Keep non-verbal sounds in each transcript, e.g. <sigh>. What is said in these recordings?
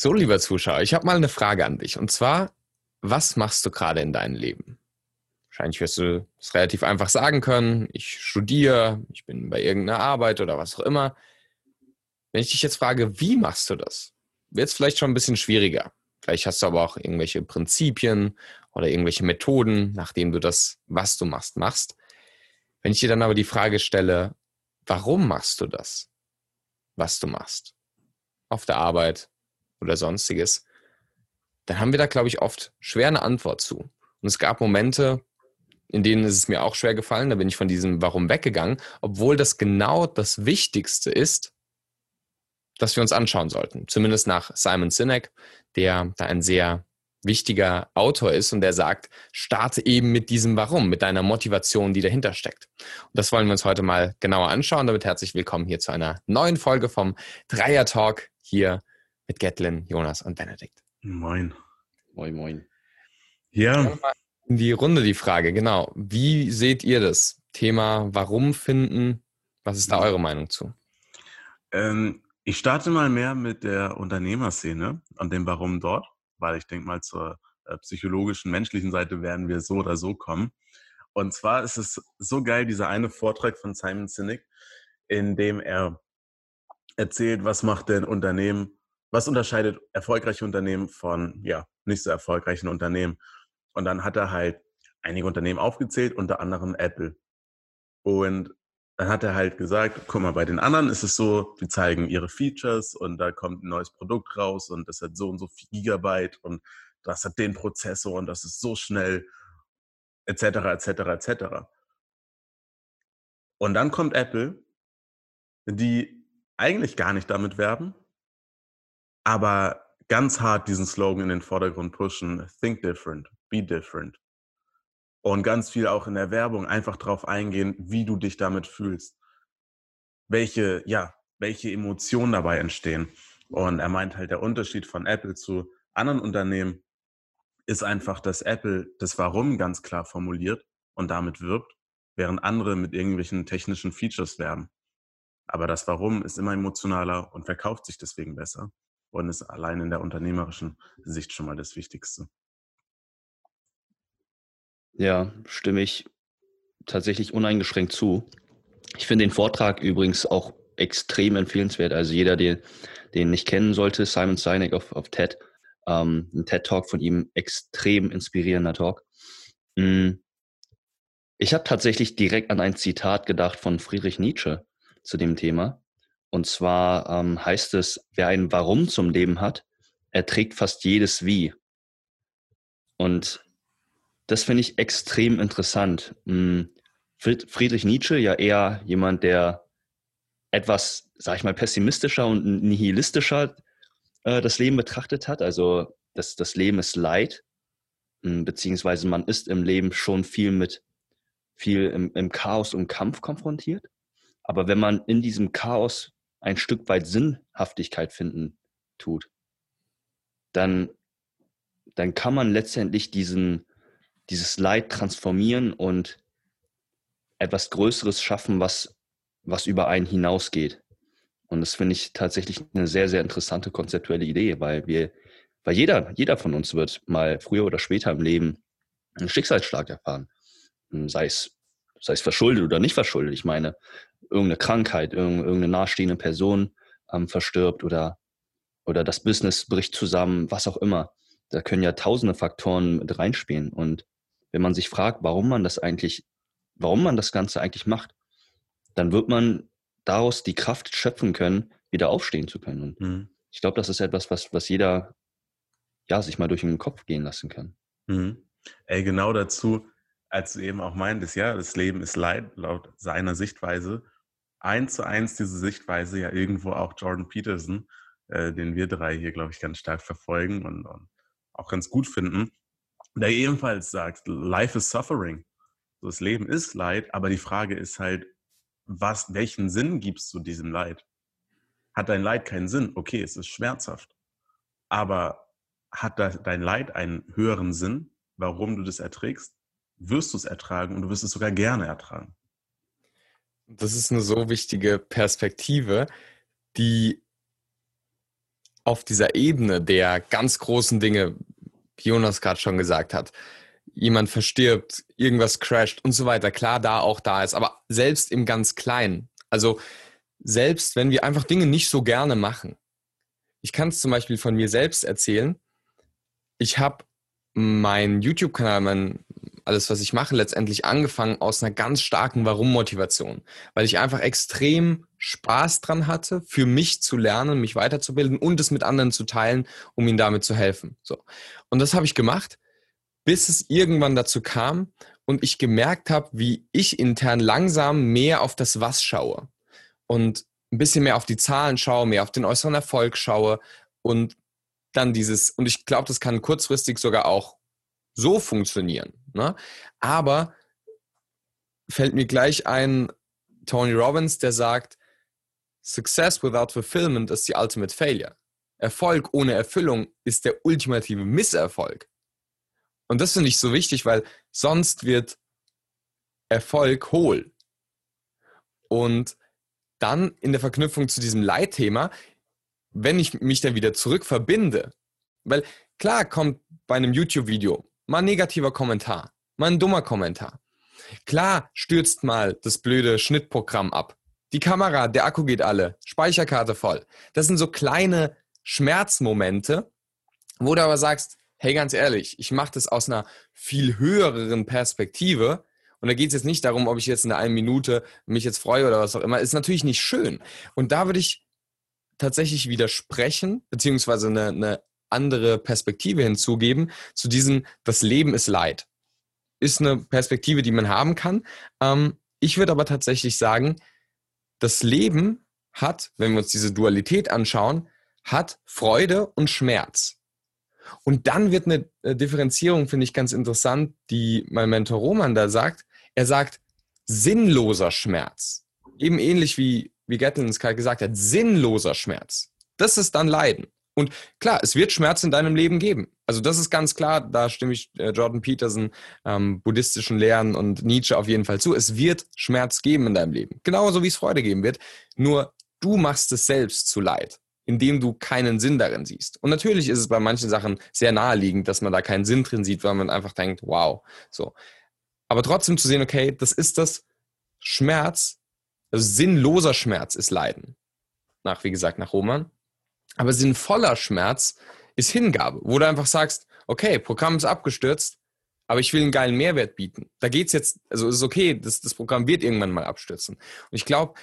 So, lieber Zuschauer, ich habe mal eine Frage an dich. Und zwar, was machst du gerade in deinem Leben? Wahrscheinlich wirst du es relativ einfach sagen können. Ich studiere, ich bin bei irgendeiner Arbeit oder was auch immer. Wenn ich dich jetzt frage, wie machst du das, wird es vielleicht schon ein bisschen schwieriger. Vielleicht hast du aber auch irgendwelche Prinzipien oder irgendwelche Methoden, nachdem du das, was du machst, machst. Wenn ich dir dann aber die Frage stelle, warum machst du das, was du machst, auf der Arbeit, oder sonstiges, dann haben wir da, glaube ich, oft schwer eine Antwort zu. Und es gab Momente, in denen ist es mir auch schwer gefallen, da bin ich von diesem Warum weggegangen, obwohl das genau das Wichtigste ist, das wir uns anschauen sollten. Zumindest nach Simon Sinek, der da ein sehr wichtiger Autor ist und der sagt, starte eben mit diesem Warum, mit deiner Motivation, die dahinter steckt. Und das wollen wir uns heute mal genauer anschauen. Damit herzlich willkommen hier zu einer neuen Folge vom Dreier Talk hier mit Gatlin, Jonas und Benedikt. Moin. Moin, moin. Ja. In die Runde die Frage, genau. Wie seht ihr das Thema Warum finden? Was ist da eure Meinung zu? Ähm, ich starte mal mehr mit der Unternehmerszene und dem Warum dort, weil ich denke mal zur äh, psychologischen, menschlichen Seite werden wir so oder so kommen. Und zwar ist es so geil, dieser eine Vortrag von Simon Sinek, in dem er erzählt, was macht denn Unternehmen was unterscheidet erfolgreiche Unternehmen von ja, nicht so erfolgreichen Unternehmen? Und dann hat er halt einige Unternehmen aufgezählt, unter anderem Apple. Und dann hat er halt gesagt, guck mal, bei den anderen ist es so, die zeigen ihre Features und da kommt ein neues Produkt raus und das hat so und so viel Gigabyte und das hat den Prozessor und das ist so schnell, etc., etc., etc. Und dann kommt Apple, die eigentlich gar nicht damit werben, aber ganz hart diesen Slogan in den Vordergrund pushen, think different, be different. Und ganz viel auch in der Werbung einfach drauf eingehen, wie du dich damit fühlst. Welche, ja, welche Emotionen dabei entstehen. Und er meint halt, der Unterschied von Apple zu anderen Unternehmen ist einfach, dass Apple das Warum ganz klar formuliert und damit wirbt, während andere mit irgendwelchen technischen Features werben. Aber das Warum ist immer emotionaler und verkauft sich deswegen besser und ist allein in der unternehmerischen Sicht schon mal das Wichtigste. Ja, stimme ich tatsächlich uneingeschränkt zu. Ich finde den Vortrag übrigens auch extrem empfehlenswert. Also jeder, der den nicht kennen sollte, Simon Sinek auf, auf TED, ähm, ein TED-Talk von ihm, extrem inspirierender Talk. Hm. Ich habe tatsächlich direkt an ein Zitat gedacht von Friedrich Nietzsche zu dem Thema. Und zwar ähm, heißt es, wer ein Warum zum Leben hat, erträgt fast jedes Wie. Und das finde ich extrem interessant. Hm, Friedrich Nietzsche, ja eher jemand, der etwas, sag ich mal, pessimistischer und nihilistischer äh, das Leben betrachtet hat. Also das, das Leben ist Leid, hm, beziehungsweise man ist im Leben schon viel mit viel im, im Chaos und Kampf konfrontiert. Aber wenn man in diesem Chaos ein Stück weit Sinnhaftigkeit finden tut, dann, dann kann man letztendlich diesen, dieses Leid transformieren und etwas Größeres schaffen, was, was über einen hinausgeht. Und das finde ich tatsächlich eine sehr, sehr interessante konzeptuelle Idee, weil wir, weil jeder, jeder von uns wird mal früher oder später im Leben einen Schicksalsschlag erfahren. Sei es, sei es verschuldet oder nicht verschuldet. Ich meine, irgendeine Krankheit, irgendeine nahestehende Person ähm, verstirbt oder, oder das Business bricht zusammen, was auch immer. Da können ja tausende Faktoren mit reinspielen. Und wenn man sich fragt, warum man das eigentlich, warum man das Ganze eigentlich macht, dann wird man daraus die Kraft schöpfen können, wieder aufstehen zu können. Und mhm. ich glaube, das ist etwas, was, was jeder ja, sich mal durch den Kopf gehen lassen kann. Mhm. Ey, genau dazu, als du eben auch meintest, ja, das Leben ist Leid, laut seiner Sichtweise eins zu eins diese Sichtweise ja irgendwo auch Jordan Peterson, äh, den wir drei hier, glaube ich, ganz stark verfolgen und, und, auch ganz gut finden, der ebenfalls sagt, Life is suffering. Das Leben ist Leid, aber die Frage ist halt, was, welchen Sinn gibst du diesem Leid? Hat dein Leid keinen Sinn? Okay, es ist schmerzhaft. Aber hat dein Leid einen höheren Sinn, warum du das erträgst? Wirst du es ertragen und du wirst es sogar gerne ertragen. Das ist eine so wichtige Perspektive, die auf dieser Ebene der ganz großen Dinge, wie Jonas gerade schon gesagt hat, jemand verstirbt, irgendwas crasht und so weiter, klar da auch da ist, aber selbst im ganz Kleinen, also selbst wenn wir einfach Dinge nicht so gerne machen. Ich kann es zum Beispiel von mir selbst erzählen. Ich habe meinen YouTube-Kanal, mein, alles, was ich mache, letztendlich angefangen aus einer ganz starken Warum-Motivation, weil ich einfach extrem Spaß dran hatte, für mich zu lernen, mich weiterzubilden und es mit anderen zu teilen, um ihnen damit zu helfen. So. Und das habe ich gemacht, bis es irgendwann dazu kam und ich gemerkt habe, wie ich intern langsam mehr auf das Was schaue und ein bisschen mehr auf die Zahlen schaue, mehr auf den äußeren Erfolg schaue und dann dieses, und ich glaube, das kann kurzfristig sogar auch so funktionieren. Ne? Aber fällt mir gleich ein Tony Robbins, der sagt, Success without fulfillment is the ultimate failure. Erfolg ohne Erfüllung ist der ultimative Misserfolg. Und das finde ich so wichtig, weil sonst wird Erfolg hohl. Und dann in der Verknüpfung zu diesem Leitthema, wenn ich mich dann wieder zurück verbinde, weil klar kommt bei einem YouTube-Video mal ein negativer Kommentar, mal ein dummer Kommentar. Klar stürzt mal das blöde Schnittprogramm ab. Die Kamera, der Akku geht alle, Speicherkarte voll. Das sind so kleine Schmerzmomente, wo du aber sagst, hey, ganz ehrlich, ich mache das aus einer viel höheren Perspektive. Und da geht es jetzt nicht darum, ob ich jetzt in einer Minute mich jetzt freue oder was auch immer. Ist natürlich nicht schön. Und da würde ich tatsächlich widersprechen, beziehungsweise eine, eine andere Perspektive hinzugeben zu diesem, das Leben ist Leid. Ist eine Perspektive, die man haben kann. Ähm, ich würde aber tatsächlich sagen, das Leben hat, wenn wir uns diese Dualität anschauen, hat Freude und Schmerz. Und dann wird eine äh, Differenzierung, finde ich ganz interessant, die mein Mentor Roman da sagt. Er sagt, sinnloser Schmerz. Eben ähnlich wie, wie Gatlin gerade gesagt hat, sinnloser Schmerz. Das ist dann Leiden. Und klar, es wird Schmerz in deinem Leben geben. Also das ist ganz klar, da stimme ich äh, Jordan Peterson, ähm, buddhistischen Lehren und Nietzsche auf jeden Fall zu. Es wird Schmerz geben in deinem Leben. Genauso wie es Freude geben wird. Nur du machst es selbst zu Leid, indem du keinen Sinn darin siehst. Und natürlich ist es bei manchen Sachen sehr naheliegend, dass man da keinen Sinn drin sieht, weil man einfach denkt, wow, so. Aber trotzdem zu sehen, okay, das ist das Schmerz, also sinnloser Schmerz ist Leiden. Nach, wie gesagt, nach Roman. Aber sinnvoller Schmerz ist Hingabe, wo du einfach sagst, okay, Programm ist abgestürzt, aber ich will einen geilen Mehrwert bieten. Da geht's jetzt, also ist okay, das, das Programm wird irgendwann mal abstürzen. Und ich glaube,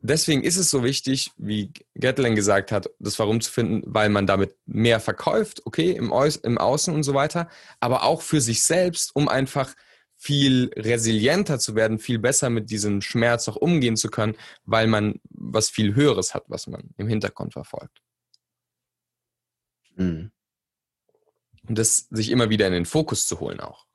deswegen ist es so wichtig, wie Gatling gesagt hat, das Warum zu finden, weil man damit mehr verkauft, okay, im, Au im Außen und so weiter, aber auch für sich selbst, um einfach viel resilienter zu werden, viel besser mit diesem Schmerz auch umgehen zu können, weil man was viel Höheres hat, was man im Hintergrund verfolgt. Mhm. Und das sich immer wieder in den Fokus zu holen auch.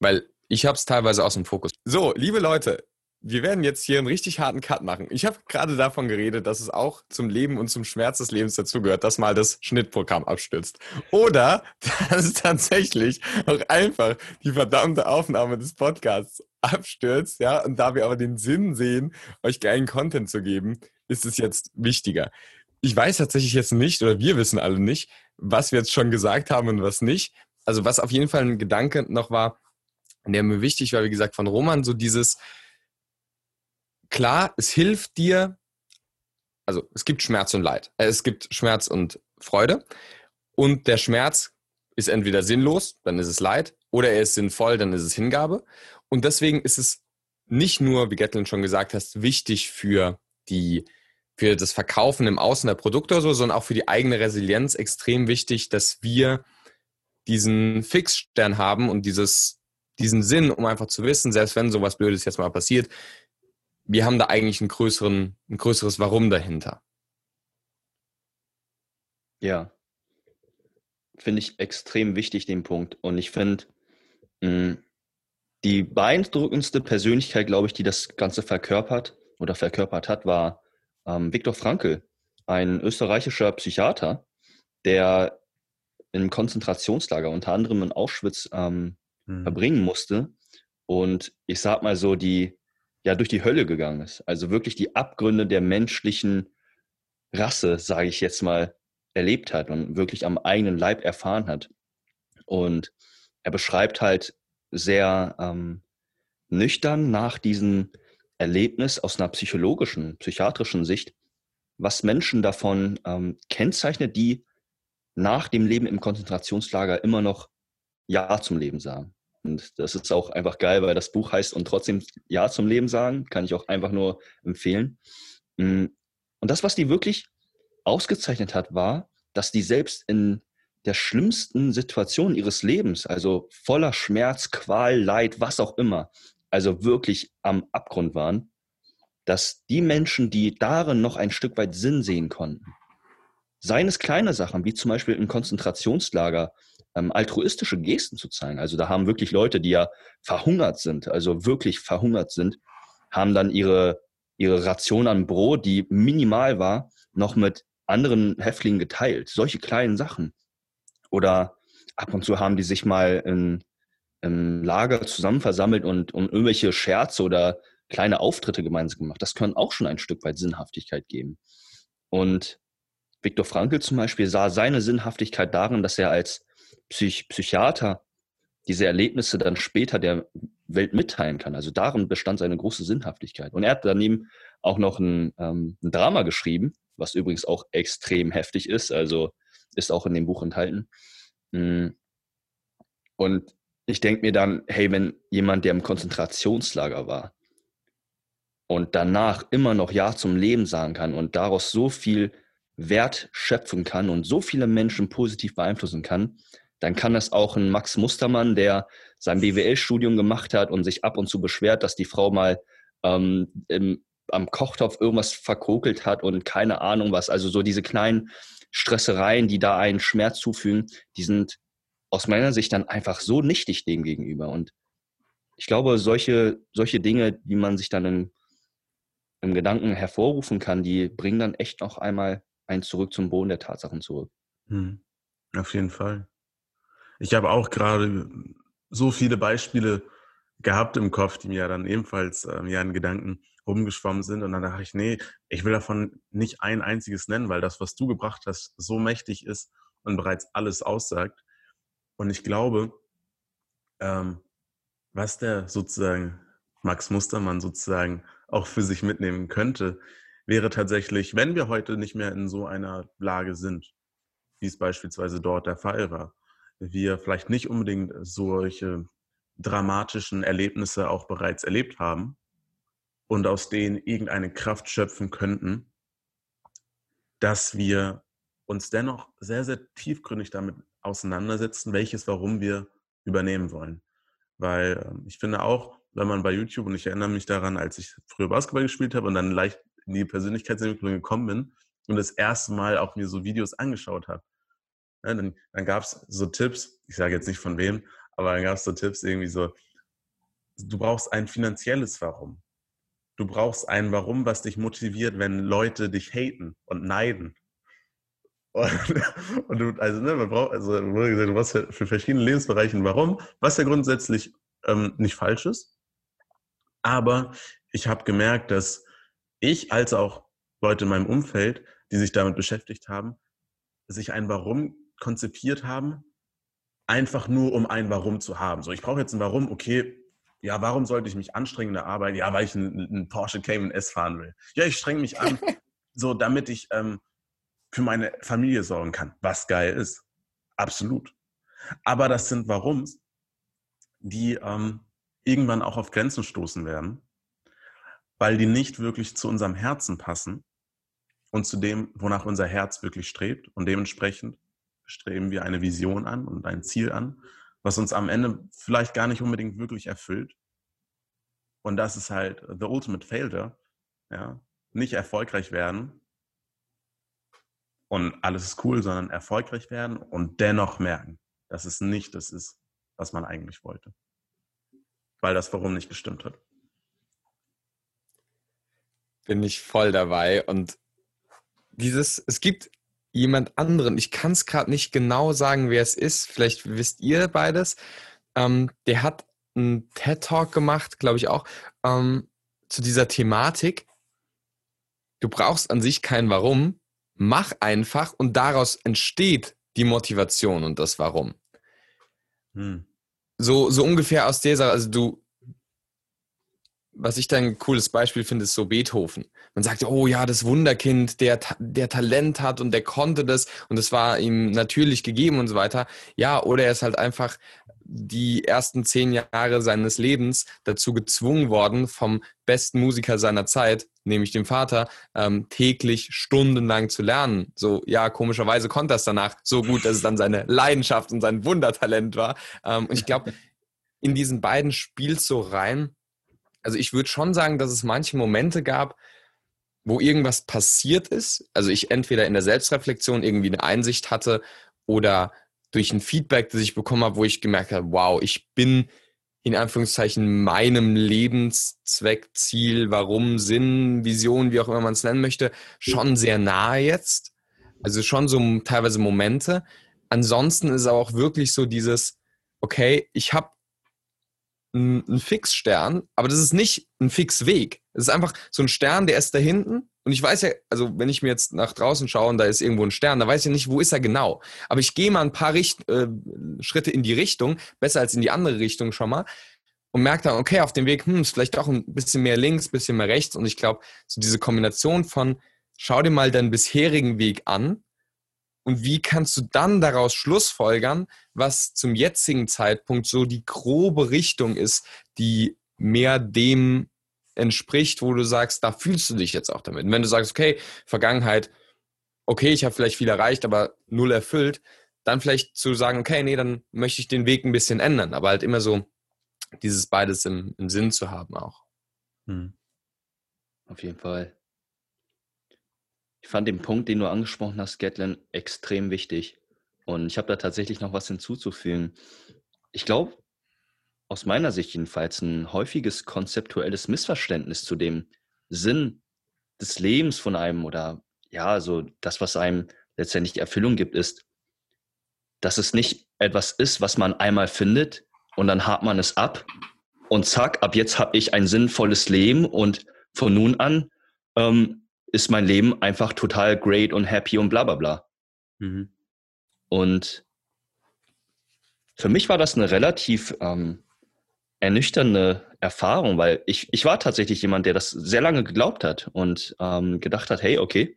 Weil ich habe es teilweise aus dem Fokus. So, liebe Leute, wir werden jetzt hier einen richtig harten Cut machen. Ich habe gerade davon geredet, dass es auch zum Leben und zum Schmerz des Lebens dazugehört, dass mal das Schnittprogramm abstürzt. Oder <laughs> dass es tatsächlich auch einfach die verdammte Aufnahme des Podcasts abstürzt, ja, und da wir aber den Sinn sehen, euch geilen Content zu geben, ist es jetzt wichtiger. Ich weiß tatsächlich jetzt nicht, oder wir wissen alle nicht, was wir jetzt schon gesagt haben und was nicht. Also was auf jeden Fall ein Gedanke noch war, der mir wichtig war, wie gesagt, von Roman, so dieses, klar, es hilft dir, also es gibt Schmerz und Leid. Äh, es gibt Schmerz und Freude. Und der Schmerz ist entweder sinnlos, dann ist es Leid, oder er ist sinnvoll, dann ist es Hingabe. Und deswegen ist es nicht nur, wie Gatlin schon gesagt hast, wichtig für die für das Verkaufen im Außen der Produkte oder so, sondern auch für die eigene Resilienz extrem wichtig, dass wir diesen Fixstern haben und dieses, diesen Sinn, um einfach zu wissen, selbst wenn sowas Blödes jetzt mal passiert, wir haben da eigentlich einen größeren, ein größeres Warum dahinter. Ja, finde ich extrem wichtig, den Punkt. Und ich finde, hm, die beeindruckendste Persönlichkeit, glaube ich, die das Ganze verkörpert oder verkörpert hat, war ähm, Viktor Frankl, ein österreichischer Psychiater, der im Konzentrationslager, unter anderem in Auschwitz, ähm, mhm. verbringen musste. Und ich sag mal so, die ja durch die Hölle gegangen ist. Also wirklich die Abgründe der menschlichen Rasse, sage ich jetzt mal, erlebt hat und wirklich am eigenen Leib erfahren hat. Und er beschreibt halt sehr ähm, nüchtern nach diesem Erlebnis aus einer psychologischen, psychiatrischen Sicht, was Menschen davon ähm, kennzeichnet, die nach dem Leben im Konzentrationslager immer noch Ja zum Leben sagen. Und das ist auch einfach geil, weil das Buch heißt und trotzdem Ja zum Leben sagen, kann ich auch einfach nur empfehlen. Mm, und das, was die wirklich ausgezeichnet hat, war, dass die selbst in der schlimmsten Situation ihres Lebens, also voller Schmerz, Qual, Leid, was auch immer, also wirklich am Abgrund waren, dass die Menschen, die darin noch ein Stück weit Sinn sehen konnten, seien es kleine Sachen, wie zum Beispiel im Konzentrationslager, ähm, altruistische Gesten zu zeigen. Also da haben wirklich Leute, die ja verhungert sind, also wirklich verhungert sind, haben dann ihre, ihre Ration an Brot, die minimal war, noch mit anderen Häftlingen geteilt. Solche kleinen Sachen. Oder ab und zu haben die sich mal in, im Lager zusammen versammelt und um irgendwelche Scherze oder kleine Auftritte gemeinsam gemacht. Das können auch schon ein Stück weit Sinnhaftigkeit geben. Und Viktor Frankl zum Beispiel sah seine Sinnhaftigkeit darin, dass er als Psych Psychiater diese Erlebnisse dann später der Welt mitteilen kann. Also darin bestand seine große Sinnhaftigkeit. Und er hat daneben auch noch ein, ähm, ein Drama geschrieben, was übrigens auch extrem heftig ist, also ist auch in dem Buch enthalten. Mm. Und ich denke mir dann, hey, wenn jemand, der im Konzentrationslager war und danach immer noch Ja zum Leben sagen kann und daraus so viel Wert schöpfen kann und so viele Menschen positiv beeinflussen kann, dann kann das auch ein Max Mustermann, der sein BWL-Studium gemacht hat und sich ab und zu beschwert, dass die Frau mal ähm, im, am Kochtopf irgendwas verkokelt hat und keine Ahnung was. Also so diese kleinen Stressereien, die da einen Schmerz zufügen, die sind aus meiner Sicht dann einfach so nichtig dem gegenüber. Und ich glaube, solche, solche Dinge, die man sich dann im, im Gedanken hervorrufen kann, die bringen dann echt noch einmal einen zurück zum Boden der Tatsachen zurück. Hm. Auf jeden Fall. Ich habe auch gerade so viele Beispiele gehabt im Kopf, die mir dann ebenfalls ähm, ja in Gedanken rumgeschwommen sind. Und dann dachte ich, nee, ich will davon nicht ein einziges nennen, weil das, was du gebracht hast, so mächtig ist und bereits alles aussagt. Und ich glaube, ähm, was der sozusagen Max Mustermann sozusagen auch für sich mitnehmen könnte, wäre tatsächlich, wenn wir heute nicht mehr in so einer Lage sind, wie es beispielsweise dort der Fall war, wir vielleicht nicht unbedingt solche dramatischen Erlebnisse auch bereits erlebt haben und aus denen irgendeine Kraft schöpfen könnten, dass wir uns dennoch sehr, sehr tiefgründig damit auseinandersetzen, welches Warum wir übernehmen wollen. Weil ähm, ich finde auch, wenn man bei YouTube, und ich erinnere mich daran, als ich früher Basketball gespielt habe und dann leicht in die Persönlichkeitsentwicklung gekommen bin und das erste Mal auch mir so Videos angeschaut habe, ja, dann, dann gab es so Tipps, ich sage jetzt nicht von wem, aber dann gab es so Tipps irgendwie so, du brauchst ein finanzielles Warum. Du brauchst ein Warum, was dich motiviert, wenn Leute dich haten und neiden. Und, und du, also, ne, man braucht, also, du brauchst für, für verschiedene Lebensbereiche ein Warum, was ja grundsätzlich ähm, nicht falsch ist. Aber ich habe gemerkt, dass ich als auch Leute in meinem Umfeld, die sich damit beschäftigt haben, sich ein Warum konzipiert haben, einfach nur um ein Warum zu haben. So, ich brauche jetzt ein Warum, okay, ja, warum sollte ich mich anstrengen in der Arbeit? Ja, weil ich einen, einen Porsche Cayman S fahren will. Ja, ich strenge mich an, <laughs> so damit ich ähm, für meine Familie sorgen kann, was geil ist. Absolut. Aber das sind Warums, die ähm, irgendwann auch auf Grenzen stoßen werden, weil die nicht wirklich zu unserem Herzen passen und zu dem, wonach unser Herz wirklich strebt. Und dementsprechend streben wir eine Vision an und ein Ziel an, was uns am Ende vielleicht gar nicht unbedingt wirklich erfüllt. Und das ist halt the ultimate failure. Ja? Nicht erfolgreich werden und alles ist cool, sondern erfolgreich werden und dennoch merken, dass es nicht das ist, was man eigentlich wollte. Weil das Warum nicht gestimmt hat. Bin ich voll dabei und dieses, es gibt jemand anderen, ich kann es gerade nicht genau sagen, wer es ist, vielleicht wisst ihr beides, ähm, der hat einen TED-Talk gemacht, glaube ich auch, ähm, zu dieser Thematik. Du brauchst an sich kein Warum, mach einfach und daraus entsteht die Motivation und das Warum. Hm. So, so ungefähr aus dieser, also du, was ich dann ein cooles Beispiel finde, ist so Beethoven. Man sagt, oh ja, das Wunderkind, der, der Talent hat und der konnte das und es war ihm natürlich gegeben und so weiter. Ja, oder er ist halt einfach die ersten zehn Jahre seines Lebens dazu gezwungen worden, vom besten Musiker seiner Zeit, nämlich dem Vater, ähm, täglich stundenlang zu lernen. So, ja, komischerweise konnte er es danach so gut, dass es dann seine Leidenschaft und sein Wundertalent war. Ähm, und ich glaube, <laughs> in diesen beiden spielst so rein. Also ich würde schon sagen, dass es manche Momente gab, wo irgendwas passiert ist. Also ich entweder in der Selbstreflexion irgendwie eine Einsicht hatte oder durch ein Feedback, das ich bekommen habe, wo ich gemerkt habe, wow, ich bin in Anführungszeichen meinem Lebenszweck, Ziel, Warum, Sinn, Vision, wie auch immer man es nennen möchte, schon sehr nahe jetzt. Also schon so teilweise Momente. Ansonsten ist aber auch wirklich so dieses, okay, ich habe einen Fixstern, aber das ist nicht ein Fixweg. Es ist einfach so ein Stern, der ist da hinten und ich weiß ja, also wenn ich mir jetzt nach draußen schaue und da ist irgendwo ein Stern, da weiß ich ja nicht, wo ist er genau. Aber ich gehe mal ein paar Richt äh, Schritte in die Richtung, besser als in die andere Richtung schon mal. Und merke dann, okay, auf dem Weg, hm, ist vielleicht doch ein bisschen mehr links, bisschen mehr rechts. Und ich glaube, so diese Kombination von, schau dir mal deinen bisherigen Weg an und wie kannst du dann daraus schlussfolgern, was zum jetzigen Zeitpunkt so die grobe Richtung ist, die mehr dem entspricht, wo du sagst, da fühlst du dich jetzt auch damit. Und wenn du sagst, okay, Vergangenheit, okay, ich habe vielleicht viel erreicht, aber null erfüllt, dann vielleicht zu sagen, okay, nee, dann möchte ich den Weg ein bisschen ändern, aber halt immer so dieses beides im, im Sinn zu haben auch. Hm. Auf jeden Fall. Ich fand den Punkt, den du angesprochen hast, Gatlin, extrem wichtig. Und ich habe da tatsächlich noch was hinzuzufügen. Ich glaube, aus meiner Sicht jedenfalls ein häufiges konzeptuelles Missverständnis zu dem Sinn des Lebens von einem oder ja, so das, was einem letztendlich die Erfüllung gibt, ist, dass es nicht etwas ist, was man einmal findet und dann hakt man es ab und zack, ab jetzt habe ich ein sinnvolles Leben und von nun an ähm, ist mein Leben einfach total great und happy und bla bla bla. Mhm. Und für mich war das eine relativ ähm, ernüchternde Erfahrung, weil ich, ich war tatsächlich jemand, der das sehr lange geglaubt hat und ähm, gedacht hat, hey, okay,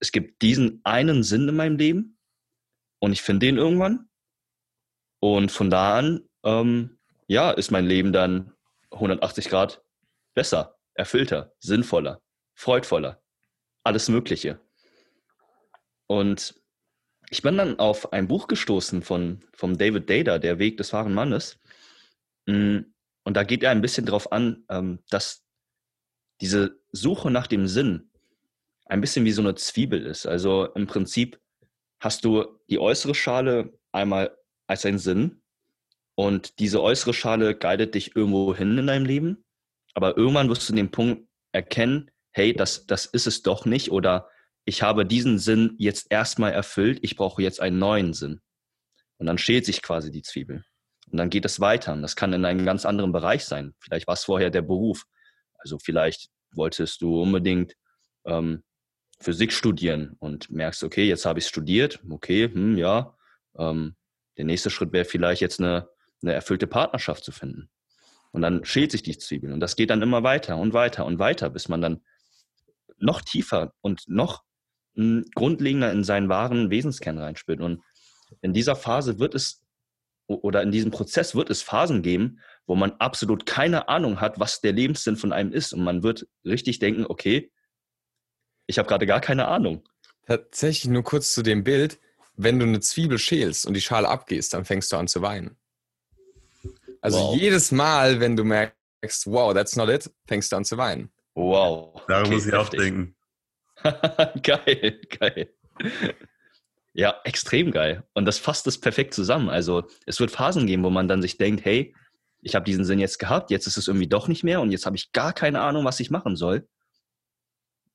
es gibt diesen einen Sinn in meinem Leben und ich finde den irgendwann. Und von da an, ähm, ja, ist mein Leben dann 180 Grad besser, erfüllter, sinnvoller, freudvoller, alles Mögliche. Und ich bin dann auf ein Buch gestoßen von, von David Data, Der Weg des wahren Mannes. Mm, und da geht er ein bisschen darauf an, ähm, dass diese Suche nach dem Sinn ein bisschen wie so eine Zwiebel ist. Also im Prinzip hast du die äußere Schale einmal als ein Sinn und diese äußere Schale guidet dich irgendwo hin in deinem Leben, aber irgendwann wirst du den Punkt erkennen, hey, das, das ist es doch nicht oder ich habe diesen Sinn jetzt erstmal erfüllt, ich brauche jetzt einen neuen Sinn. Und dann schält sich quasi die Zwiebel. Und dann geht es weiter. Und das kann in einem ganz anderen Bereich sein. Vielleicht war es vorher der Beruf. Also vielleicht wolltest du unbedingt ähm, Physik studieren und merkst, okay, jetzt habe ich studiert, okay, hm, ja. Ähm, der nächste Schritt wäre vielleicht jetzt eine, eine erfüllte Partnerschaft zu finden. Und dann schält sich die Zwiebel. Und das geht dann immer weiter und weiter und weiter, bis man dann noch tiefer und noch hm, grundlegender in seinen wahren Wesenskern reinspürt. Und in dieser Phase wird es oder in diesem Prozess wird es Phasen geben, wo man absolut keine Ahnung hat, was der Lebenssinn von einem ist. Und man wird richtig denken, okay, ich habe gerade gar keine Ahnung. Tatsächlich nur kurz zu dem Bild, wenn du eine Zwiebel schälst und die Schale abgehst, dann fängst du an zu weinen. Also wow. jedes Mal, wenn du merkst, wow, that's not it, fängst du an zu weinen. Wow. Daran okay, muss ich auch denken. <laughs> geil, geil. Ja, extrem geil. Und das fasst es perfekt zusammen. Also es wird Phasen geben, wo man dann sich denkt, hey, ich habe diesen Sinn jetzt gehabt, jetzt ist es irgendwie doch nicht mehr und jetzt habe ich gar keine Ahnung, was ich machen soll.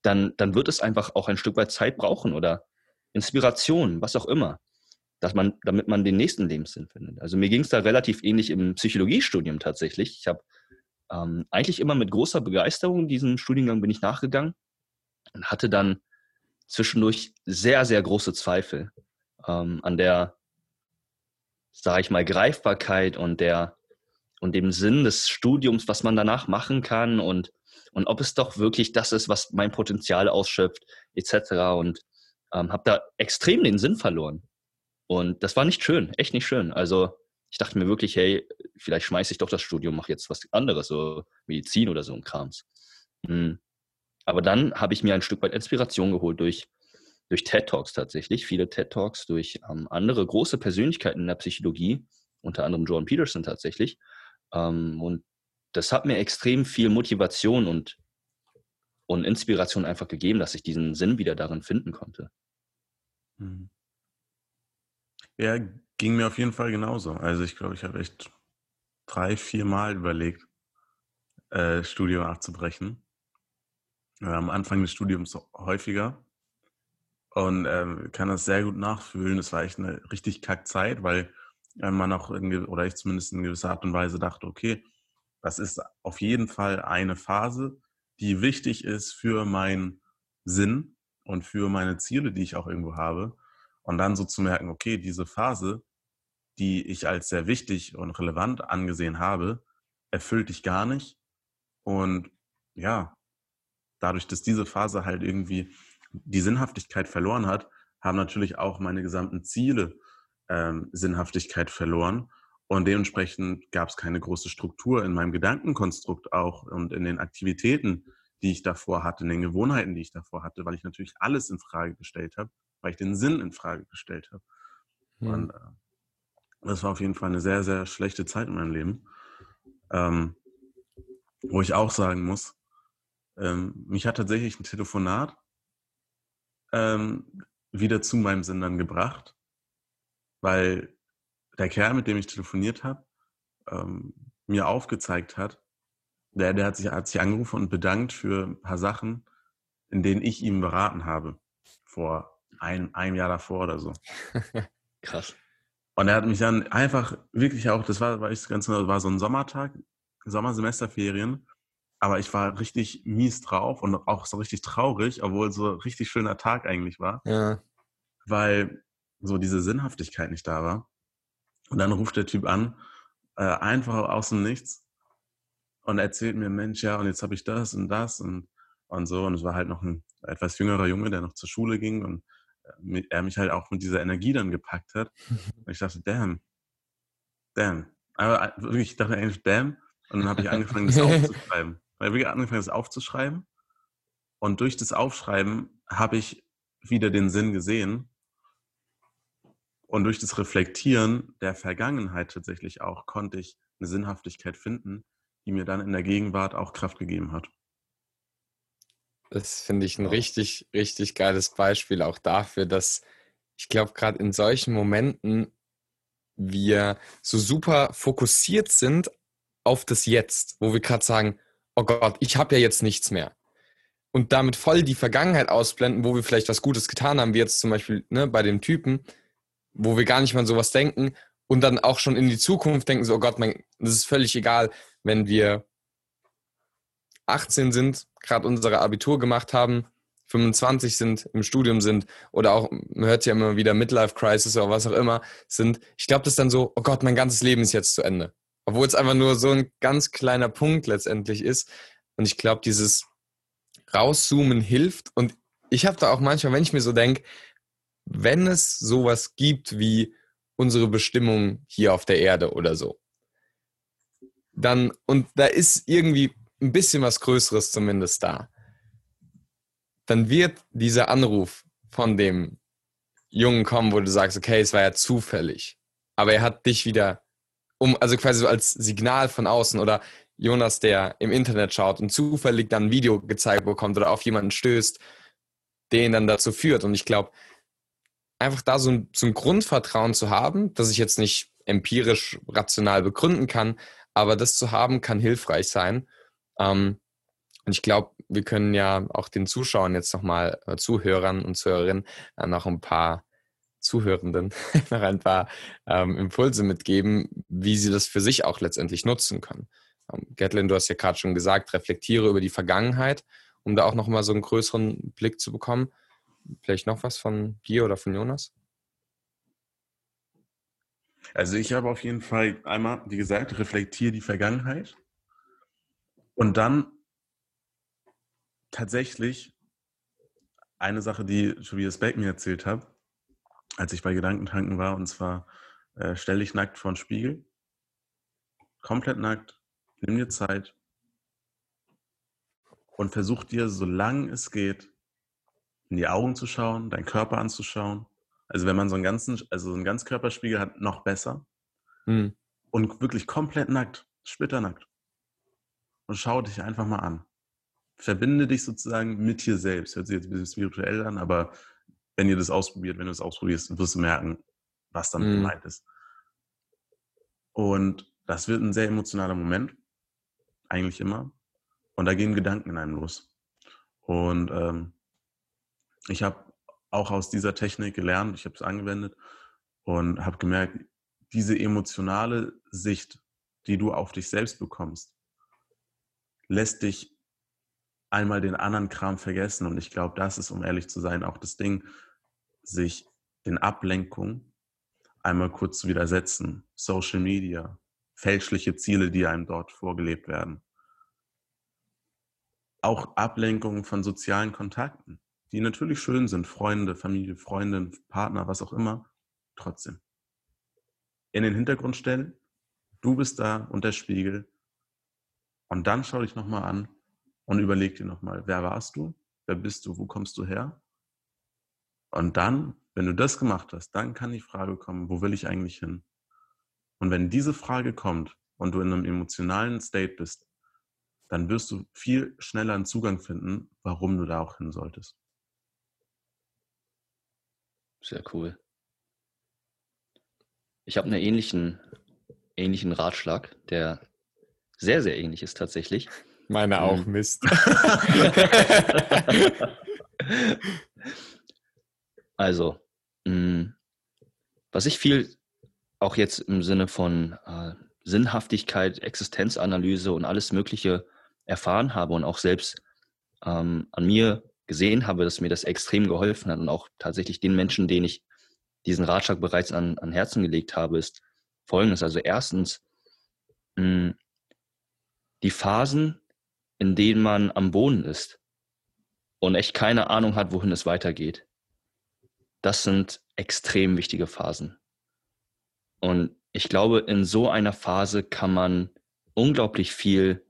Dann, dann wird es einfach auch ein Stück weit Zeit brauchen oder Inspiration, was auch immer, dass man, damit man den nächsten Lebenssinn findet. Also mir ging es da relativ ähnlich im Psychologiestudium tatsächlich. Ich habe ähm, eigentlich immer mit großer Begeisterung diesem Studiengang bin ich nachgegangen und hatte dann zwischendurch sehr, sehr große Zweifel ähm, an der, sage ich mal, Greifbarkeit und der und dem Sinn des Studiums, was man danach machen kann und, und ob es doch wirklich das ist, was mein Potenzial ausschöpft, etc. Und ähm, habe da extrem den Sinn verloren. Und das war nicht schön, echt nicht schön. Also ich dachte mir wirklich, hey, vielleicht schmeiße ich doch das Studium, mache jetzt was anderes, so Medizin oder so ein Krams. Mhm. Aber dann habe ich mir ein Stück weit Inspiration geholt durch, durch TED Talks tatsächlich, viele TED Talks, durch ähm, andere große Persönlichkeiten in der Psychologie, unter anderem Jordan Peterson tatsächlich. Ähm, und das hat mir extrem viel Motivation und, und Inspiration einfach gegeben, dass ich diesen Sinn wieder darin finden konnte. Mhm. Ja, ging mir auf jeden Fall genauso. Also ich glaube, ich habe echt drei, vier Mal überlegt, äh, Studium abzubrechen. Am Anfang des Studiums häufiger. Und ähm, kann das sehr gut nachfühlen. Es war echt eine richtig kack Zeit, weil äh, man auch, in, oder ich zumindest in gewisser Art und Weise dachte, okay, das ist auf jeden Fall eine Phase, die wichtig ist für meinen Sinn und für meine Ziele, die ich auch irgendwo habe. Und dann so zu merken, okay, diese Phase, die ich als sehr wichtig und relevant angesehen habe, erfüllt dich gar nicht. Und ja, dadurch, dass diese Phase halt irgendwie die Sinnhaftigkeit verloren hat, haben natürlich auch meine gesamten Ziele ähm, Sinnhaftigkeit verloren. Und dementsprechend gab es keine große Struktur in meinem Gedankenkonstrukt auch und in den Aktivitäten, die ich davor hatte, in den Gewohnheiten, die ich davor hatte, weil ich natürlich alles in Frage gestellt habe, weil ich den Sinn in Frage gestellt habe. Hm. Und äh, das war auf jeden Fall eine sehr, sehr schlechte Zeit in meinem Leben. Ähm, wo ich auch sagen muss, ähm, mich hat tatsächlich ein Telefonat ähm, wieder zu meinem Sinn dann gebracht, weil der Kerl, mit dem ich telefoniert habe, ähm, mir aufgezeigt hat, der, der hat sich, hat sich angerufen und bedankt für ein paar Sachen, in denen ich ihm beraten habe, vor ein, einem Jahr davor oder so. <laughs> Krass. Und er hat mich dann einfach wirklich auch, das war, war ich ganz genau, war so ein Sommertag, Sommersemesterferien, aber ich war richtig mies drauf und auch so richtig traurig, obwohl so ein richtig schöner Tag eigentlich war. Ja. Weil so diese Sinnhaftigkeit nicht da war. Und dann ruft der Typ an, äh, einfach aus dem Nichts und erzählt mir, Mensch, ja, und jetzt habe ich das und das und, und so. Und es war halt noch ein etwas jüngerer Junge, der noch zur Schule ging und äh, er mich halt auch mit dieser Energie dann gepackt hat. <laughs> Und ich dachte, damn, damn. Aber äh, wirklich, ich dachte eigentlich, damn. Und dann habe ich angefangen, das <laughs> aufzuschreiben. Ich habe wirklich angefangen, das aufzuschreiben. Und durch das Aufschreiben habe ich wieder den Sinn gesehen und durch das Reflektieren der Vergangenheit tatsächlich auch konnte ich eine Sinnhaftigkeit finden, die mir dann in der Gegenwart auch Kraft gegeben hat. Das finde ich ein richtig, richtig geiles Beispiel auch dafür, dass ich glaube, gerade in solchen Momenten wir so super fokussiert sind auf das Jetzt, wo wir gerade sagen, oh Gott, ich habe ja jetzt nichts mehr. Und damit voll die Vergangenheit ausblenden, wo wir vielleicht was Gutes getan haben, wie jetzt zum Beispiel ne, bei dem Typen, wo wir gar nicht mal an sowas denken und dann auch schon in die Zukunft denken, so, oh Gott, mein, das ist völlig egal, wenn wir 18 sind, gerade unsere Abitur gemacht haben, 25 sind, im Studium sind oder auch, man hört ja immer wieder Midlife Crisis oder was auch immer, sind, ich glaube, das ist dann so, oh Gott, mein ganzes Leben ist jetzt zu Ende. Obwohl es einfach nur so ein ganz kleiner Punkt letztendlich ist. Und ich glaube, dieses Rauszoomen hilft. Und ich habe da auch manchmal, wenn ich mir so denke, wenn es sowas gibt wie unsere Bestimmung hier auf der Erde oder so, dann, und da ist irgendwie ein bisschen was Größeres zumindest da, dann wird dieser Anruf von dem Jungen kommen, wo du sagst, okay, es war ja zufällig, aber er hat dich wieder um, also quasi so als Signal von außen oder Jonas, der im Internet schaut und zufällig dann ein Video gezeigt bekommt oder auf jemanden stößt, den dann dazu führt. Und ich glaube, einfach da so ein, so ein Grundvertrauen zu haben, das ich jetzt nicht empirisch rational begründen kann, aber das zu haben kann hilfreich sein. Ähm, und ich glaube, wir können ja auch den Zuschauern jetzt nochmal, äh, Zuhörern und Zuhörerinnen, äh, noch ein paar Zuhörenden <laughs> noch ein paar ähm, Impulse mitgeben, wie sie das für sich auch letztendlich nutzen können. Ähm, Gatlin, du hast ja gerade schon gesagt, reflektiere über die Vergangenheit, um da auch nochmal so einen größeren Blick zu bekommen. vielleicht noch was von dir oder von Jonas? Also ich habe auf jeden Fall einmal, wie gesagt, reflektiere die Vergangenheit und dann tatsächlich eine Sache, die Tobias Beck mir erzählt hat, als ich bei Gedankentanken war, und zwar äh, stell dich nackt vor den Spiegel, komplett nackt, nimm dir Zeit und versuch dir, solange es geht, in die Augen zu schauen, deinen Körper anzuschauen. Also wenn man so einen ganzen, also so einen Ganzkörperspiegel hat, noch besser. Hm. Und wirklich komplett nackt, splitternackt. Und schau dich einfach mal an. Verbinde dich sozusagen mit dir selbst. Hört sich jetzt ein bisschen spirituell an, aber wenn ihr das ausprobiert, wenn du es ausprobierst, wirst du merken, was damit hm. gemeint ist. Und das wird ein sehr emotionaler Moment. Eigentlich immer. Und da gehen Gedanken in einem los. Und ähm, ich habe auch aus dieser Technik gelernt, ich habe es angewendet und habe gemerkt, diese emotionale Sicht, die du auf dich selbst bekommst, lässt dich einmal den anderen Kram vergessen. Und ich glaube, das ist, um ehrlich zu sein, auch das Ding, sich den Ablenkungen einmal kurz widersetzen. Social Media, fälschliche Ziele, die einem dort vorgelebt werden. Auch Ablenkungen von sozialen Kontakten die natürlich schön sind, Freunde, Familie, Freundin, Partner, was auch immer, trotzdem. In den Hintergrund stellen, du bist da und der Spiegel. Und dann schau dich nochmal an und überleg dir nochmal, wer warst du, wer bist du, wo kommst du her? Und dann, wenn du das gemacht hast, dann kann die Frage kommen, wo will ich eigentlich hin? Und wenn diese Frage kommt und du in einem emotionalen State bist, dann wirst du viel schneller einen Zugang finden, warum du da auch hin solltest. Sehr cool. Ich habe einen ähnlichen, ähnlichen Ratschlag, der sehr, sehr ähnlich ist tatsächlich. Meine auch, hm. Mist. <laughs> <laughs> <laughs> also, mh, hm, was ich viel auch jetzt im Sinne von äh, Sinnhaftigkeit, Existenzanalyse und alles Mögliche erfahren habe und auch selbst ähm, an mir gesehen habe, dass mir das extrem geholfen hat und auch tatsächlich den Menschen, denen ich diesen Ratschlag bereits an, an Herzen gelegt habe, ist folgendes. Also erstens, mh, hm, die Phasen, in denen man am Boden ist und echt keine Ahnung hat, wohin es weitergeht, das sind extrem wichtige Phasen. Und ich glaube, in so einer Phase kann man unglaublich viel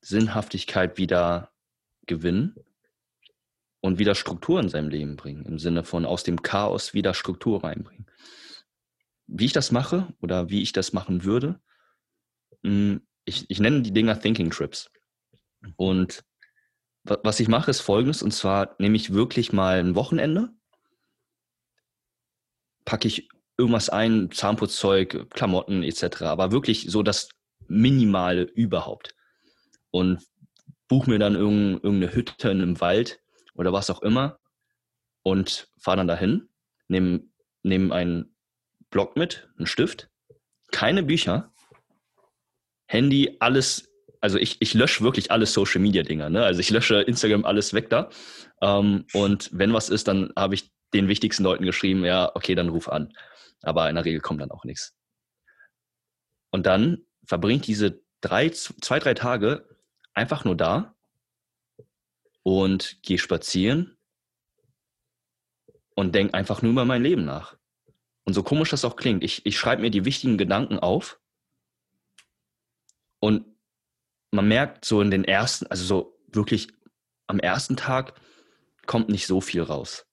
Sinnhaftigkeit wieder gewinnen und wieder Struktur in seinem Leben bringen, im Sinne von aus dem Chaos wieder Struktur reinbringen. Wie ich das mache oder wie ich das machen würde, hm, ich, ich nenne die Dinger Thinking Trips. Und was ich mache, ist folgendes, und zwar nehme ich wirklich mal ein Wochenende, packe ich irgendwas ein, Zahnputzzeug, Klamotten etc., aber wirklich so das Minimale überhaupt. Und buche mir dann irgendeine Hütte in einem Wald, oder was auch immer und fahre dann dahin, nehme nehm einen Block mit, einen Stift, keine Bücher, Handy, alles, also ich, ich lösche wirklich alle Social Media Dinger, ne? Also ich lösche Instagram alles weg da. Ähm, und wenn was ist, dann habe ich den wichtigsten Leuten geschrieben, ja, okay, dann ruf an. Aber in der Regel kommt dann auch nichts. Und dann verbringt diese drei, zwei, drei Tage einfach nur da und gehe spazieren und denke einfach nur über mein Leben nach. Und so komisch das auch klingt, ich, ich schreibe mir die wichtigen Gedanken auf und man merkt so in den ersten, also so wirklich am ersten Tag kommt nicht so viel raus.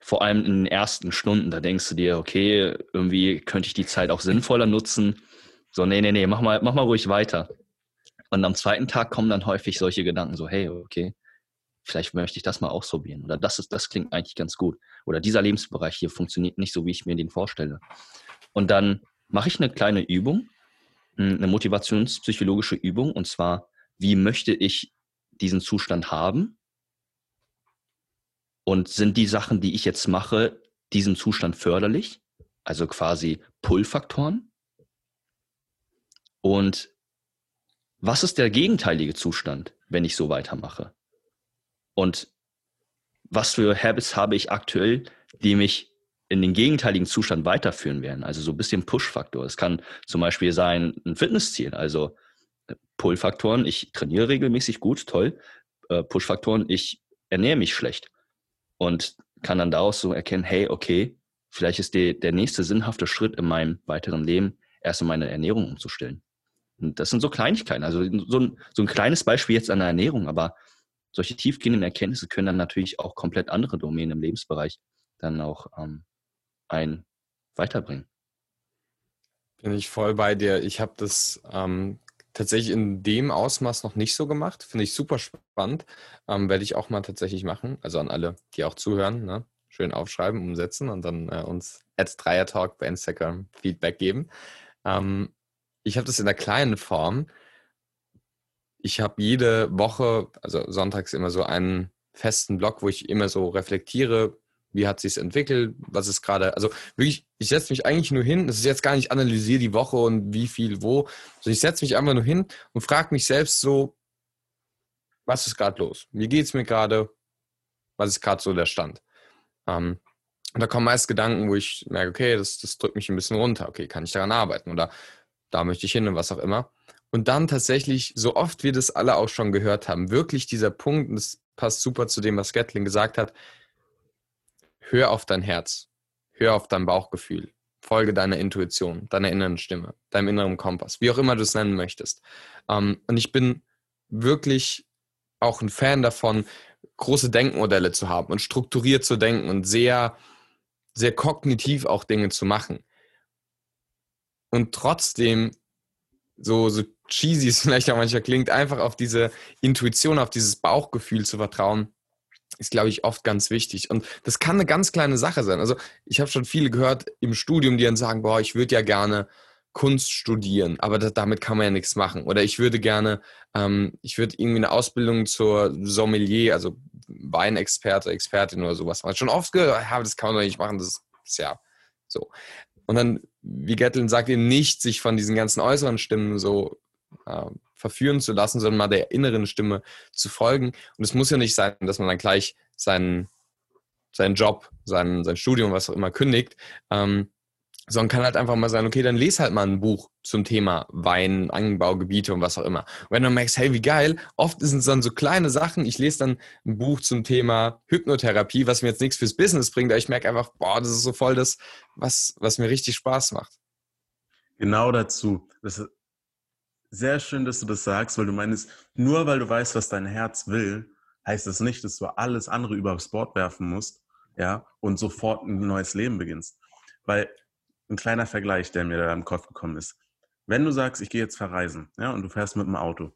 Vor allem in den ersten Stunden, da denkst du dir, okay, irgendwie könnte ich die Zeit auch sinnvoller nutzen. So, nee, nee, nee, mach mal, mach mal ruhig weiter. Und am zweiten Tag kommen dann häufig solche Gedanken, so, hey, okay, vielleicht möchte ich das mal ausprobieren. Oder das ist, das klingt eigentlich ganz gut. Oder dieser Lebensbereich hier funktioniert nicht so, wie ich mir den vorstelle. Und dann mache ich eine kleine Übung, hm, eine motivationspsychologische Übung, und zwar, wie möchte ich diesen Zustand haben? Und sind die Sachen, die ich jetzt mache, diesem Zustand förderlich? Also quasi Pull-Faktoren? Und was ist der gegenteilige Zustand, wenn ich so weitermache? Und was für Habits habe ich aktuell, die mich in den gegenteiligen Zustand weiterführen werden. Also so ein bisschen Push-Faktor. Es kann zum Beispiel sein ein Fitnessziel, also äh, Pull-Faktoren, ich trainiere regelmäßig gut, toll. Äh, Push-Faktoren, ich ernähre mich schlecht. Und kann dann daraus so erkennen, hey, okay, vielleicht ist die, der nächste sinnhafte Schritt in meinem weiteren Leben, erst meine Ernährung umzustellen. Und das sind so Kleinigkeiten. Also so ein, so ein kleines Beispiel jetzt an der Ernährung, aber solche tiefgehenden Erkenntnisse können dann natürlich auch komplett andere Domänen im Lebensbereich dann auch ähm, ein weiterbringen. Bin ich voll bei dir. Ich habe das ähm, tatsächlich in dem Ausmaß noch nicht so gemacht. Finde ich super spannend. Ähm, Werde ich auch mal tatsächlich machen. Also an alle, die auch zuhören, ne? schön aufschreiben, umsetzen und dann äh, uns at Dreiertalk bei Instagram Feedback geben. Ähm, ich habe das in der kleinen Form. Ich habe jede Woche, also sonntags immer so einen festen Blog, wo ich immer so reflektiere, wie hat sich entwickelt, was ist gerade, also wirklich, ich setze mich eigentlich nur hin, das ist jetzt gar nicht analysiere die Woche und wie viel wo, sondern ich setze mich einfach nur hin und frage mich selbst so, was ist gerade los? Wie geht es mir gerade? Was ist gerade so der Stand? Ähm, und da kommen meist Gedanken, wo ich merke, okay, das, das drückt mich ein bisschen runter, okay, kann ich daran arbeiten oder da möchte ich hin und was auch immer. Und dann tatsächlich, so oft wir das alle auch schon gehört haben, wirklich dieser Punkt, und das passt super zu dem, was Gatling gesagt hat, hör auf dein Herz, hör auf dein Bauchgefühl, folge deiner Intuition, deiner inneren Stimme, deinem inneren Kompass, wie auch immer du es nennen möchtest. Ähm, und ich bin wirklich auch ein Fan davon, große Denkmodelle zu haben und strukturiert zu denken und sehr, sehr kognitiv auch Dinge zu machen. Und trotzdem, so, so cheesy es <laughs> vielleicht auch manchmal klingt, einfach auf diese Intuition, auf dieses Bauchgefühl zu vertrauen, ist, glaube ich, oft ganz wichtig. Und das kann eine ganz kleine Sache sein. Also ich habe schon viele gehört im Studium, die dann sagen, boah, ich würde ja gerne Kunst studieren, aber das, damit kann man ja nichts machen. Oder ich würde gerne, ähm, ich würde irgendwie eine Ausbildung zur Sommelier, also Weinexperte, Expertin oder sowas machen. Schon oft gehört, ja, das kann man doch nicht machen, das ist ja so. Und dann, wie Getteln sagt, eben nicht sich von diesen ganzen äußeren Stimmen so äh, verführen zu lassen, sondern mal der inneren Stimme zu folgen. Und es muss ja nicht sein, dass man dann gleich seinen, seinen Job, sein, sein Studium, was auch immer kündigt, ähm, sondern kann halt einfach mal sagen, okay, dann lese halt mal ein Buch zum Thema Wein, Anbaugebiete und was auch immer. Und wenn du merkst, hey, wie geil, oft sind es dann so kleine Sachen. Ich lese dann ein Buch zum Thema Hypnotherapie, was mir jetzt nichts fürs Business bringt, aber ich merke einfach, boah, das ist so voll das, was, was mir richtig Spaß macht. Genau dazu. Das sehr schön, dass du das sagst, weil du meinst, nur weil du weißt, was dein Herz will, heißt das nicht, dass du alles andere übers Bord werfen musst, ja, und sofort ein neues Leben beginnst. Weil ein kleiner Vergleich, der mir da im Kopf gekommen ist. Wenn du sagst, ich gehe jetzt verreisen, ja, und du fährst mit dem Auto,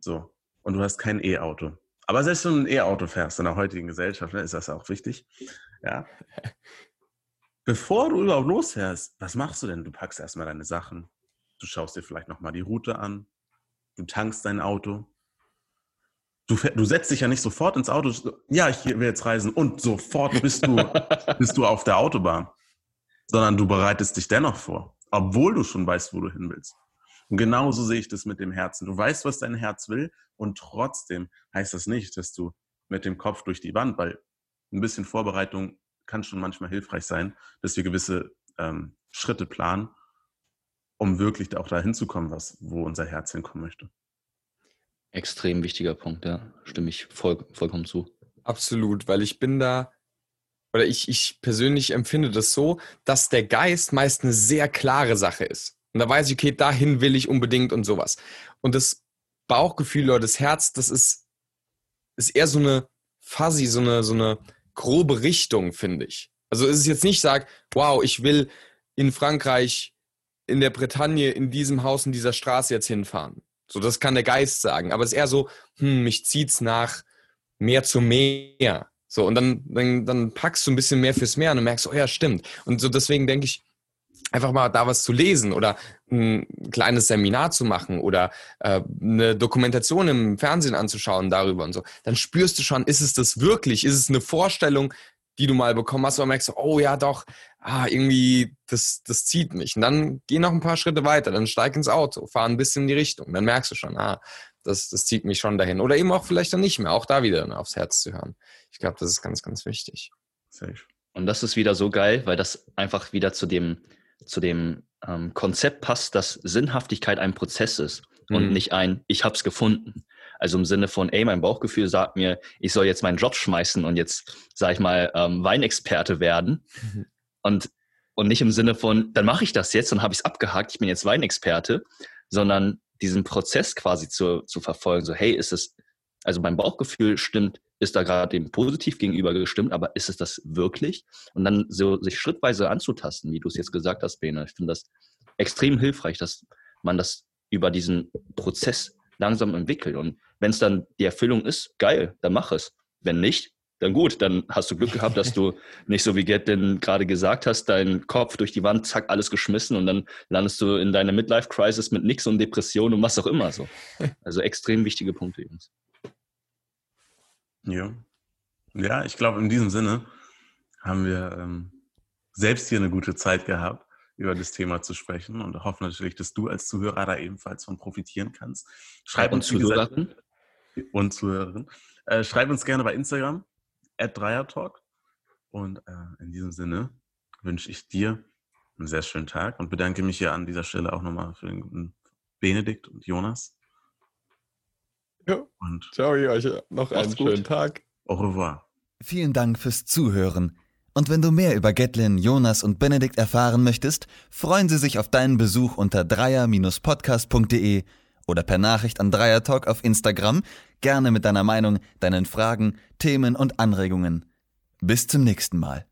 so, und du hast kein E-Auto. Aber selbst wenn du ein E-Auto fährst in der heutigen Gesellschaft, ne, ist das auch wichtig, ja. <laughs> Bevor du überhaupt losfährst, was machst du denn? Du packst erstmal deine Sachen, du schaust dir vielleicht nochmal die Route an, du tankst dein Auto. Du, du setzt dich ja nicht sofort ins Auto, ja, ich will jetzt reisen und sofort bist du, <laughs> bist du auf der Autobahn, sondern du bereitest dich dennoch vor, obwohl du schon weißt, wo du hin willst. Und genauso sehe ich das mit dem Herzen. Du weißt, was dein Herz will und trotzdem heißt das nicht, dass du mit dem Kopf durch die Wand, weil ein bisschen Vorbereitung kann schon manchmal hilfreich sein, dass wir gewisse ähm, Schritte planen um wirklich auch dahin zu kommen, was, wo unser Herz hinkommen möchte. Extrem wichtiger Punkt, ja. Stimme ich voll, vollkommen zu. Absolut, weil ich bin da, oder ich, ich persönlich empfinde das so, dass der Geist meist eine sehr klare Sache ist. Und da weiß ich, okay, dahin will ich unbedingt und sowas. Und das Bauchgefühl oder das Herz, das ist, ist eher so eine fuzzy, so eine, so eine grobe Richtung, finde ich. Also es ist jetzt nicht, sag, wow, ich will in Frankreich in der Bretagne in diesem Haus in dieser Straße jetzt hinfahren. So, das kann der Geist sagen. Aber es ist eher so, hm, mich zieht's nach mehr zu mehr. So, und dann, dann, dann packst du ein bisschen mehr fürs Meer und merkst, oh ja, stimmt. Und so deswegen denke ich, einfach mal da was zu lesen oder ein kleines Seminar zu machen oder äh, eine Dokumentation im Fernsehen anzuschauen darüber und so, dann spürst du schon, ist es das wirklich? Ist es eine Vorstellung, die du mal bekommen hast, und merkst du, oh ja, doch, ah, irgendwie, das, das zieht mich. Und dann geh noch ein paar Schritte weiter, dann steig ins Auto, fahr ein bisschen in die Richtung. Dann merkst du schon, ah, das, das zieht mich schon dahin. Oder eben auch vielleicht dann nicht mehr, auch da wieder dann aufs Herz zu hören. Ich glaube, das ist ganz, ganz wichtig. Safe. Und das ist wieder so geil, weil das einfach wieder zu dem, zu dem ähm, Konzept passt, dass Sinnhaftigkeit ein Prozess ist mhm. und nicht ein, ich hab's gefunden. Also im Sinne von, ey, mein Bauchgefühl sagt mir, ich soll jetzt meinen Job schmeißen und jetzt, sag ich mal, ähm, Weinexperte werden. Mhm. Und, und nicht im Sinne von, dann mache ich das jetzt und habe ich es abgehakt, ich bin jetzt Weinexperte, sondern diesen Prozess quasi zu, zu verfolgen. So, hey, ist es, also mein Bauchgefühl stimmt, ist da gerade dem positiv gegenüber gestimmt, aber ist es das wirklich? Und dann so sich schrittweise anzutasten, wie du es jetzt gesagt hast, Bene. Ich finde das extrem hilfreich, dass man das über diesen Prozess langsam entwickelt. Und wenn es dann die Erfüllung ist, geil, dann mach es. Wenn nicht, dann gut, dann hast du Glück gehabt, dass du <laughs> nicht so wie Gerd denn gerade gesagt hast, deinen Kopf durch die Wand, zack, alles geschmissen und dann landest du in deiner Midlife-Crisis mit nix und Depression und was auch immer so. <laughs> Also extrem wichtige Punkte, Jungs. Ja. Ja, ich glaube, in diesem Sinne haben wir ähm, selbst hier eine gute Zeit gehabt, über das Thema zu sprechen und hoffen natürlich, dass du als Zuhörer da ebenfalls von profitieren kannst. Schreib uns, Zuhörerin. Und Zuhörerin. Äh, schreib uns gerne bei Instagram at Dreiertalk. Und äh, in diesem Sinne wünsche ich dir einen sehr schönen Tag und bedanke mich hier an dieser Stelle auch nochmal für den guten Benedikt und Jonas. Ja. Und ciao euch noch einen gut. schönen Tag. Au revoir. Vielen Dank fürs Zuhören. Und wenn du mehr über Gatlin, Jonas und Benedikt erfahren möchtest, freuen sie sich auf deinen Besuch unter dreier-podcast.de oder per Nachricht an Dreiertalk auf Instagram, gerne mit deiner Meinung, deinen Fragen, Themen und Anregungen. Bis zum nächsten Mal.